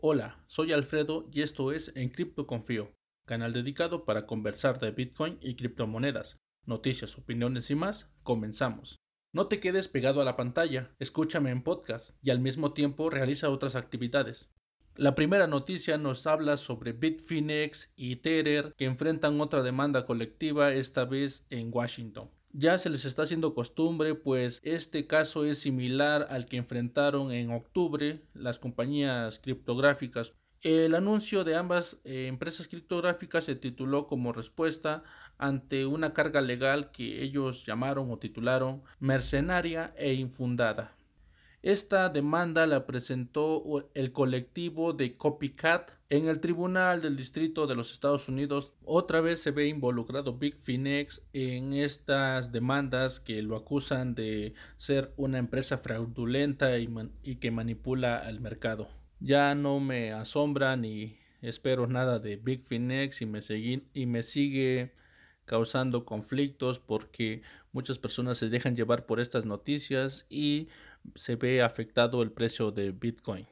Hola, soy Alfredo y esto es En Cripto Confío, canal dedicado para conversar de Bitcoin y criptomonedas, noticias, opiniones y más. Comenzamos. No te quedes pegado a la pantalla, escúchame en podcast y al mismo tiempo realiza otras actividades. La primera noticia nos habla sobre Bitfinex y Tether que enfrentan otra demanda colectiva esta vez en Washington ya se les está haciendo costumbre, pues este caso es similar al que enfrentaron en octubre las compañías criptográficas. El anuncio de ambas eh, empresas criptográficas se tituló como respuesta ante una carga legal que ellos llamaron o titularon mercenaria e infundada. Esta demanda la presentó el colectivo de Copycat en el Tribunal del Distrito de los Estados Unidos. Otra vez se ve involucrado Big Finex en estas demandas que lo acusan de ser una empresa fraudulenta y, que manipula al mercado. Ya no me asombra ni espero nada de Big Finex y me sigue causando conflictos porque muchas personas se dejan llevar por estas noticias y se ve afectado el precio de Bitcoin.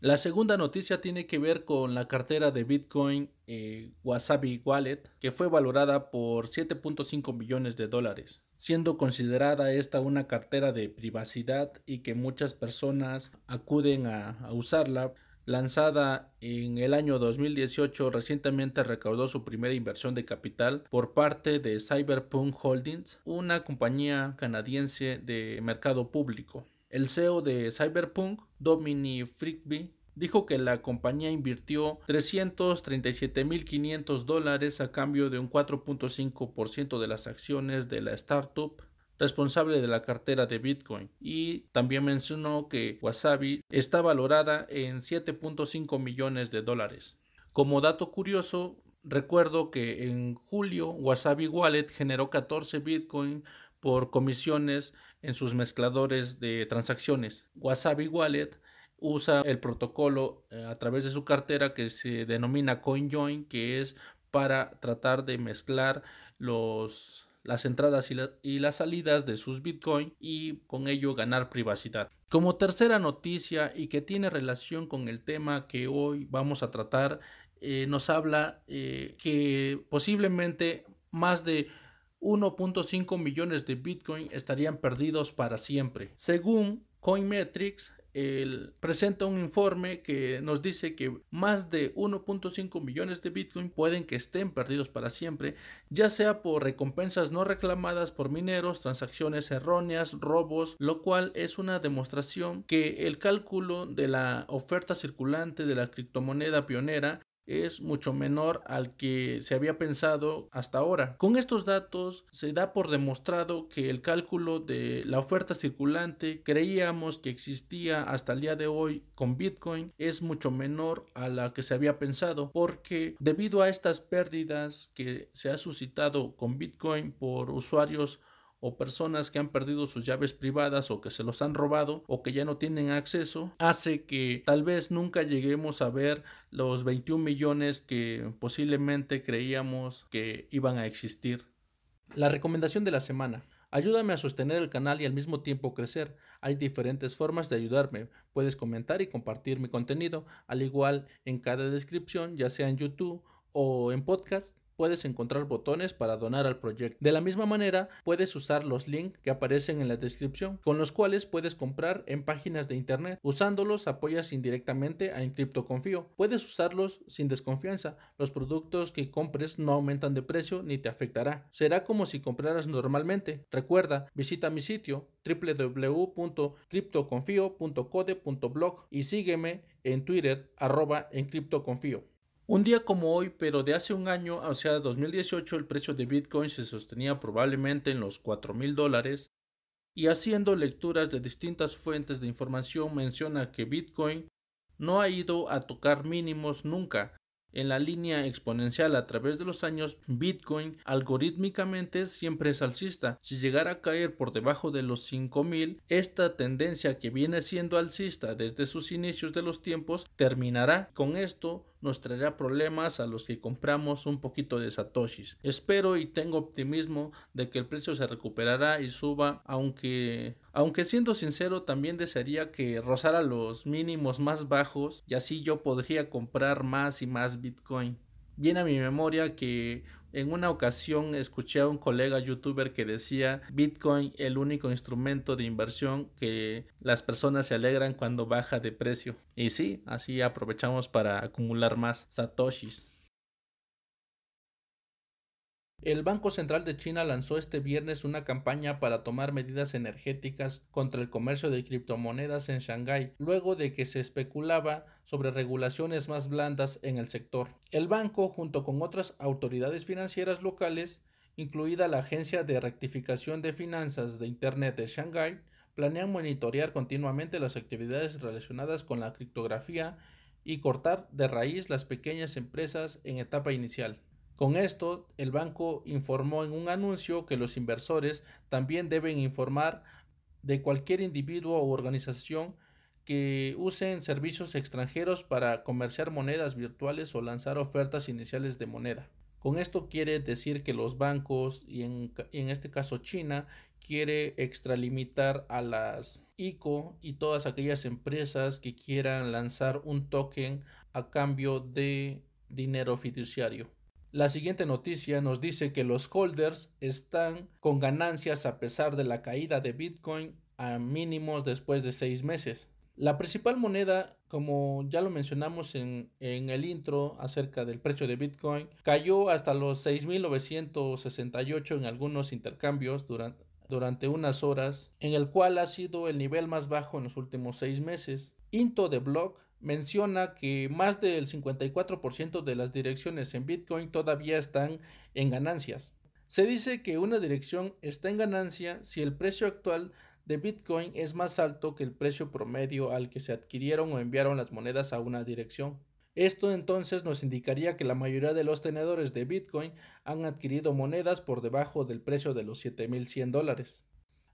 La segunda noticia tiene que ver con la cartera de Bitcoin eh, Wasabi Wallet, que fue valorada por 7.5 millones de dólares, siendo considerada esta una cartera de privacidad y que muchas personas acuden a usarla Lanzada en el año 2018, recientemente recaudó su primera inversión de capital por parte de Cyberpunk Holdings, una compañía canadiense de mercado público. El CEO de Cyberpunk, Dominic Frigby, dijo que la compañía invirtió 337.500 dólares a cambio de un 4.5% de las acciones de la startup responsable de la cartera de Bitcoin y también mencionó que Wasabi está valorada en 7.5 millones de dólares. Como dato curioso, recuerdo que en julio Wasabi Wallet generó 14 Bitcoin por comisiones en sus mezcladores de transacciones. Wasabi Wallet usa el protocolo eh, a través de su cartera que se denomina CoinJoin, que es para tratar de mezclar los las entradas y, las salidas de sus Bitcoin y con ello ganar privacidad. Como tercera noticia y que tiene relación con el tema que hoy vamos a tratar, eh, nos habla eh, que posiblemente más de 1.5 millones de Bitcoin estarían perdidos para siempre. Según Coinmetrics, él presenta un informe que nos dice que más de 1.5 millones de Bitcoin pueden que estén perdidos para siempre, ya sea por recompensas no reclamadas por mineros, transacciones erróneas, robos, lo cual es una demostración que el cálculo de la oferta circulante de la criptomoneda pionera es mucho menor al que se había pensado hasta ahora. Con estos datos se da por demostrado que el cálculo de la oferta circulante creíamos que existía hasta el día de hoy con Bitcoin es mucho menor a la que se había pensado porque debido a estas pérdidas que se ha suscitado con Bitcoin por usuarios o personas que han perdido sus llaves privadas o que se los han robado o que ya no tienen acceso, hace que tal vez nunca lleguemos a ver los 21 millones que posiblemente creíamos que iban a existir. La recomendación de la semana. Ayúdame a sostener el canal y al mismo tiempo crecer. Hay diferentes formas de ayudarme. Puedes comentar y compartir mi contenido, al igual en cada descripción, ya sea en YouTube o en podcast puedes encontrar botones para donar al proyecto. De la misma manera, puedes usar los links que aparecen en la descripción, con los cuales puedes comprar en páginas de internet. Usándolos apoyas indirectamente a Encripto Confío. Puedes usarlos sin desconfianza. Los productos que compres no aumentan de precio ni te afectará. Será como si compraras normalmente. Recuerda, visita mi sitio www.criptoconfio.code.blog y sígueme en Twitter arroba encriptoconfío. Un día como hoy, pero de hace un año, o sea, 2018, el precio de Bitcoin se sostenía probablemente en los 4 mil dólares y haciendo lecturas de distintas fuentes de información menciona que Bitcoin no ha ido a tocar mínimos nunca. En la línea exponencial a través de los años, Bitcoin algorítmicamente siempre es alcista. Si llegara a caer por debajo de los 5000, esta tendencia que viene siendo alcista desde sus inicios de los tiempos terminará. Con esto nos traerá problemas a los que compramos un poquito de satoshis. Espero y tengo optimismo de que el precio se recuperará y suba, aunque aunque siendo sincero también desearía que rozara los mínimos más bajos y así yo podría comprar más y más Bitcoin. Viene a mi memoria que en una ocasión escuché a un colega youtuber que decía Bitcoin el único instrumento de inversión que las personas se alegran cuando baja de precio. Y sí, así aprovechamos para acumular más satoshis. El Banco Central de China lanzó este viernes una campaña para tomar medidas energéticas contra el comercio de criptomonedas en Shanghái, luego de que se especulaba sobre regulaciones más blandas en el sector. El banco, junto con otras autoridades financieras locales, incluida la Agencia de Rectificación de Finanzas de Internet de Shanghái, planean monitorear continuamente las actividades relacionadas con la criptografía y cortar de raíz las pequeñas empresas en etapa inicial. Con esto, el banco informó en un anuncio que los inversores también deben informar de cualquier individuo o organización que usen servicios extranjeros para comerciar monedas virtuales o lanzar ofertas iniciales de moneda. Con esto quiere decir que los bancos y en, en, este caso China quiere extralimitar a las ICO y todas aquellas empresas que quieran lanzar un token a cambio de dinero fiduciario. La siguiente noticia nos dice que los holders están con ganancias a pesar de la caída de Bitcoin a mínimos después de seis meses. La principal moneda, como ya lo mencionamos en, el intro acerca del precio de Bitcoin, cayó hasta los 6.968 en algunos intercambios durante, durante unas horas, en el cual ha sido el nivel más bajo en los últimos seis meses. Into the Block menciona que más del 54% de las direcciones en Bitcoin todavía están en ganancias. Se dice que una dirección está en ganancia si el precio actual de Bitcoin es más alto que el precio promedio al que se adquirieron o enviaron las monedas a una dirección. Esto entonces nos indicaría que la mayoría de los tenedores de Bitcoin han adquirido monedas por debajo del precio de los 7100 dólares.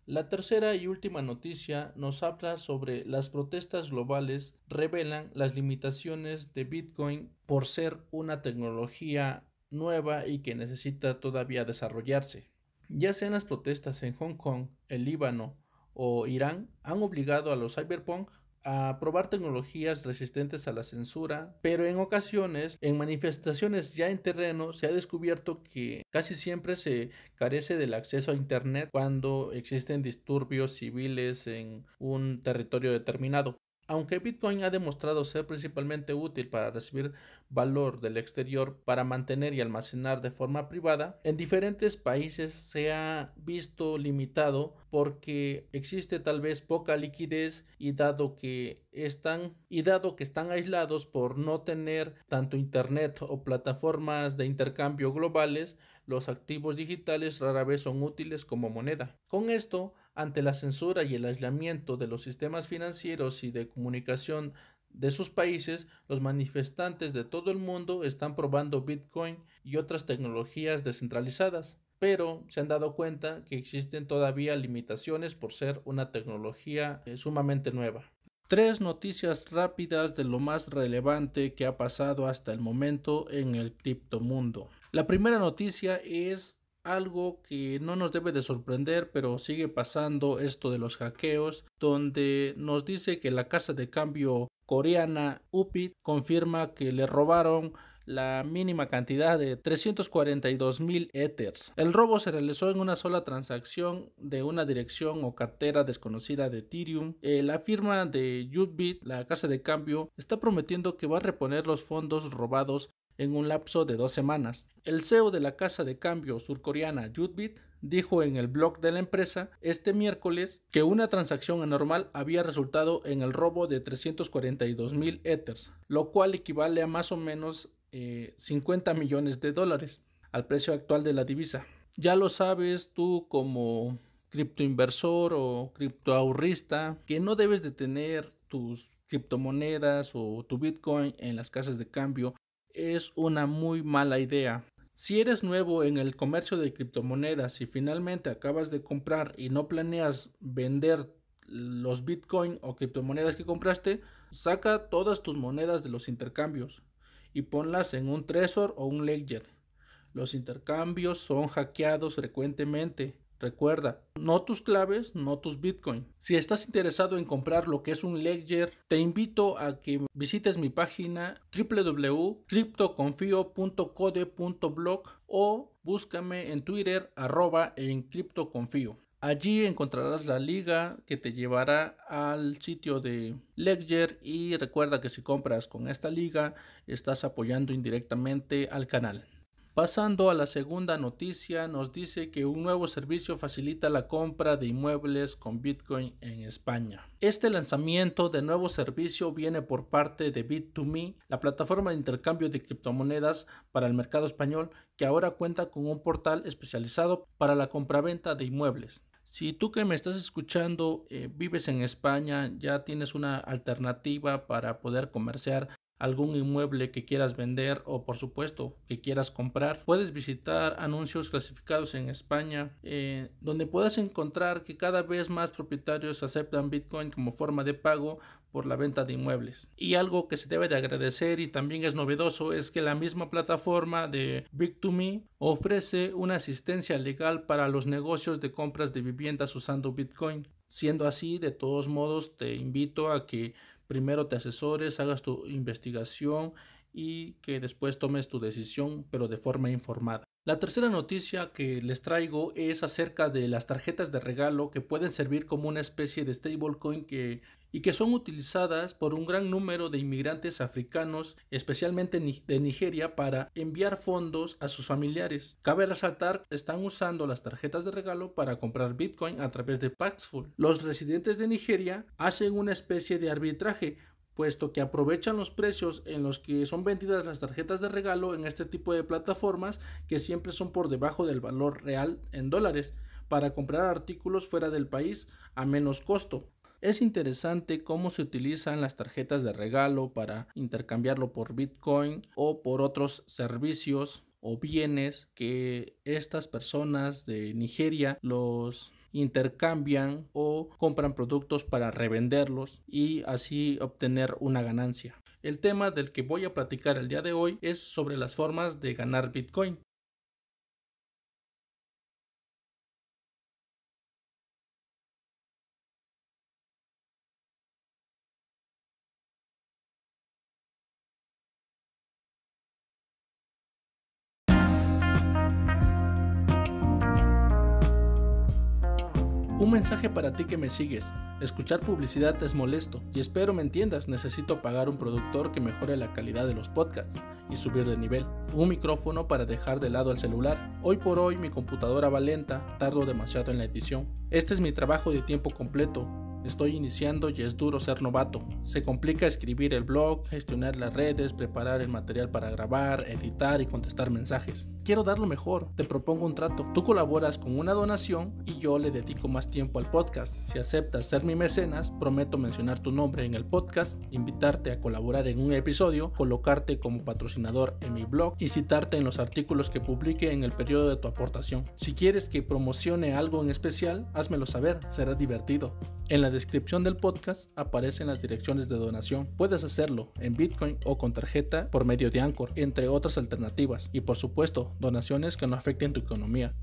La tercera y última noticia nos habla sobre las protestas globales revelan las limitaciones de Bitcoin por ser una tecnología nueva y que necesita todavía desarrollarse. Ya sean las protestas en Hong Kong, el Líbano o Irán, han obligado a los cyberpunk a probar tecnologías resistentes a la censura, pero en ocasiones, en manifestaciones ya en terreno, se ha descubierto que casi siempre se carece del acceso a Internet cuando existen disturbios civiles en un territorio determinado. Aunque Bitcoin ha demostrado ser principalmente útil para recibir valor del exterior para mantener y almacenar de forma privada, en diferentes países se ha visto limitado porque existe tal vez poca liquidez y dado que están y dado que están aislados por no tener tanto internet o plataformas de intercambio globales, los activos digitales rara vez son útiles como moneda. Con esto, ante la censura y el aislamiento de los sistemas financieros y de comunicación de sus países, los manifestantes de todo el mundo están probando Bitcoin y otras tecnologías descentralizadas, pero se han dado cuenta que existen todavía limitaciones por ser una tecnología eh, sumamente nueva. Tres noticias rápidas de lo más relevante que ha pasado hasta el momento en el criptomundo. La primera noticia es algo que no nos debe de sorprender, pero sigue pasando esto de los hackeos, donde nos dice que la casa de cambio coreana UPIT confirma que le robaron la mínima cantidad de 342 mil Ethers. El robo se realizó en una sola transacción de una dirección o cartera desconocida de Ethereum. Eh, la firma de Utbit, la casa de cambio, está prometiendo que va a reponer los fondos robados en un lapso de dos semanas. El CEO de la casa de cambio surcoreana Jutbit dijo en el blog de la empresa este miércoles que una transacción anormal había resultado en el robo de 342 mil Ethers, lo cual equivale a más o menos 50 eh, millones de dólares al precio actual de la divisa. Ya lo sabes tú como criptoinversor o criptoahorrista que no debes de tener tus criptomonedas o tu Bitcoin en las casas de cambio es una muy mala idea. Si eres nuevo en el comercio de criptomonedas y finalmente acabas de comprar y no planeas vender los bitcoin o criptomonedas que compraste, saca todas tus monedas de los intercambios y ponlas en un Trezor o un Ledger. Los intercambios son hackeados frecuentemente. Recuerda, no tus claves, no tus Bitcoin. Si estás interesado en comprar lo que es un Ledger, te invito a que visites mi página www.cryptoconfio.code.blog o búscame en Twitter arroba en criptoconfío. Allí encontrarás la liga que te llevará al sitio de Ledger y recuerda que si compras con esta liga estás apoyando indirectamente al canal. Pasando a la segunda noticia, nos dice que un nuevo servicio facilita la compra de inmuebles con Bitcoin en España. Este lanzamiento de nuevo servicio viene por parte de Bit2Me, la plataforma de intercambio de criptomonedas para el mercado español, que ahora cuenta con un portal especializado para la compraventa de inmuebles. Si tú que me estás escuchando eh, vives en España, ya tienes una alternativa para poder comerciar algún inmueble que quieras vender o por supuesto que quieras comprar. Puedes visitar anuncios clasificados en España eh, donde puedes encontrar que cada vez más propietarios aceptan Bitcoin como forma de pago por la venta de inmuebles. Y algo que se debe de agradecer y también es novedoso es que la misma plataforma de Bit2Me ofrece una asistencia legal para los negocios de compras de viviendas usando Bitcoin. Siendo así, de todos modos, te invito a que primero te asesores, hagas tu investigación y que después tomes tu decisión, pero de forma informada. La tercera noticia que les traigo es acerca de las tarjetas de regalo que pueden servir como una especie de stablecoin que, y que son utilizadas por un gran número de inmigrantes africanos, especialmente de Nigeria, para enviar fondos a sus familiares. Cabe resaltar que están usando las tarjetas de regalo para comprar Bitcoin a través de Paxful. Los residentes de Nigeria hacen una especie de arbitraje puesto que aprovechan los precios en los que son vendidas las tarjetas de regalo en este tipo de plataformas que siempre son por debajo del valor real en dólares para comprar artículos fuera del país a menos costo. Es interesante cómo se utilizan las tarjetas de regalo para intercambiarlo por Bitcoin o por otros servicios o bienes que estas personas de Nigeria los intercambian o compran productos para revenderlos y así obtener una ganancia. El tema del que voy a platicar el día de hoy es sobre las formas de ganar Bitcoin. Un mensaje para ti que me sigues. Escuchar publicidad es molesto y espero me entiendas. Necesito pagar un productor que mejore la calidad de los podcasts y subir de nivel. Un micrófono para dejar de lado el celular. Hoy por hoy mi computadora va lenta, tardo demasiado en la edición. Este es mi trabajo de tiempo completo Estoy iniciando y es duro ser novato. Se complica escribir el blog, gestionar las redes, preparar el material para grabar, editar y contestar mensajes. Quiero dar lo mejor, te propongo un trato. Tú colaboras con una donación y yo le dedico más tiempo al podcast. Si aceptas ser mi mecenas, prometo mencionar tu nombre en el podcast, invitarte a colaborar en un episodio, colocarte como patrocinador en mi blog y citarte en los artículos que publique en el periodo de tu aportación. Si quieres que promocione algo en especial, házmelo saber, será divertido. En la descripción del podcast aparecen las direcciones de donación. Puedes hacerlo en Bitcoin o con tarjeta por medio de Anchor, entre otras alternativas. Y por supuesto, donaciones que no afecten tu economía.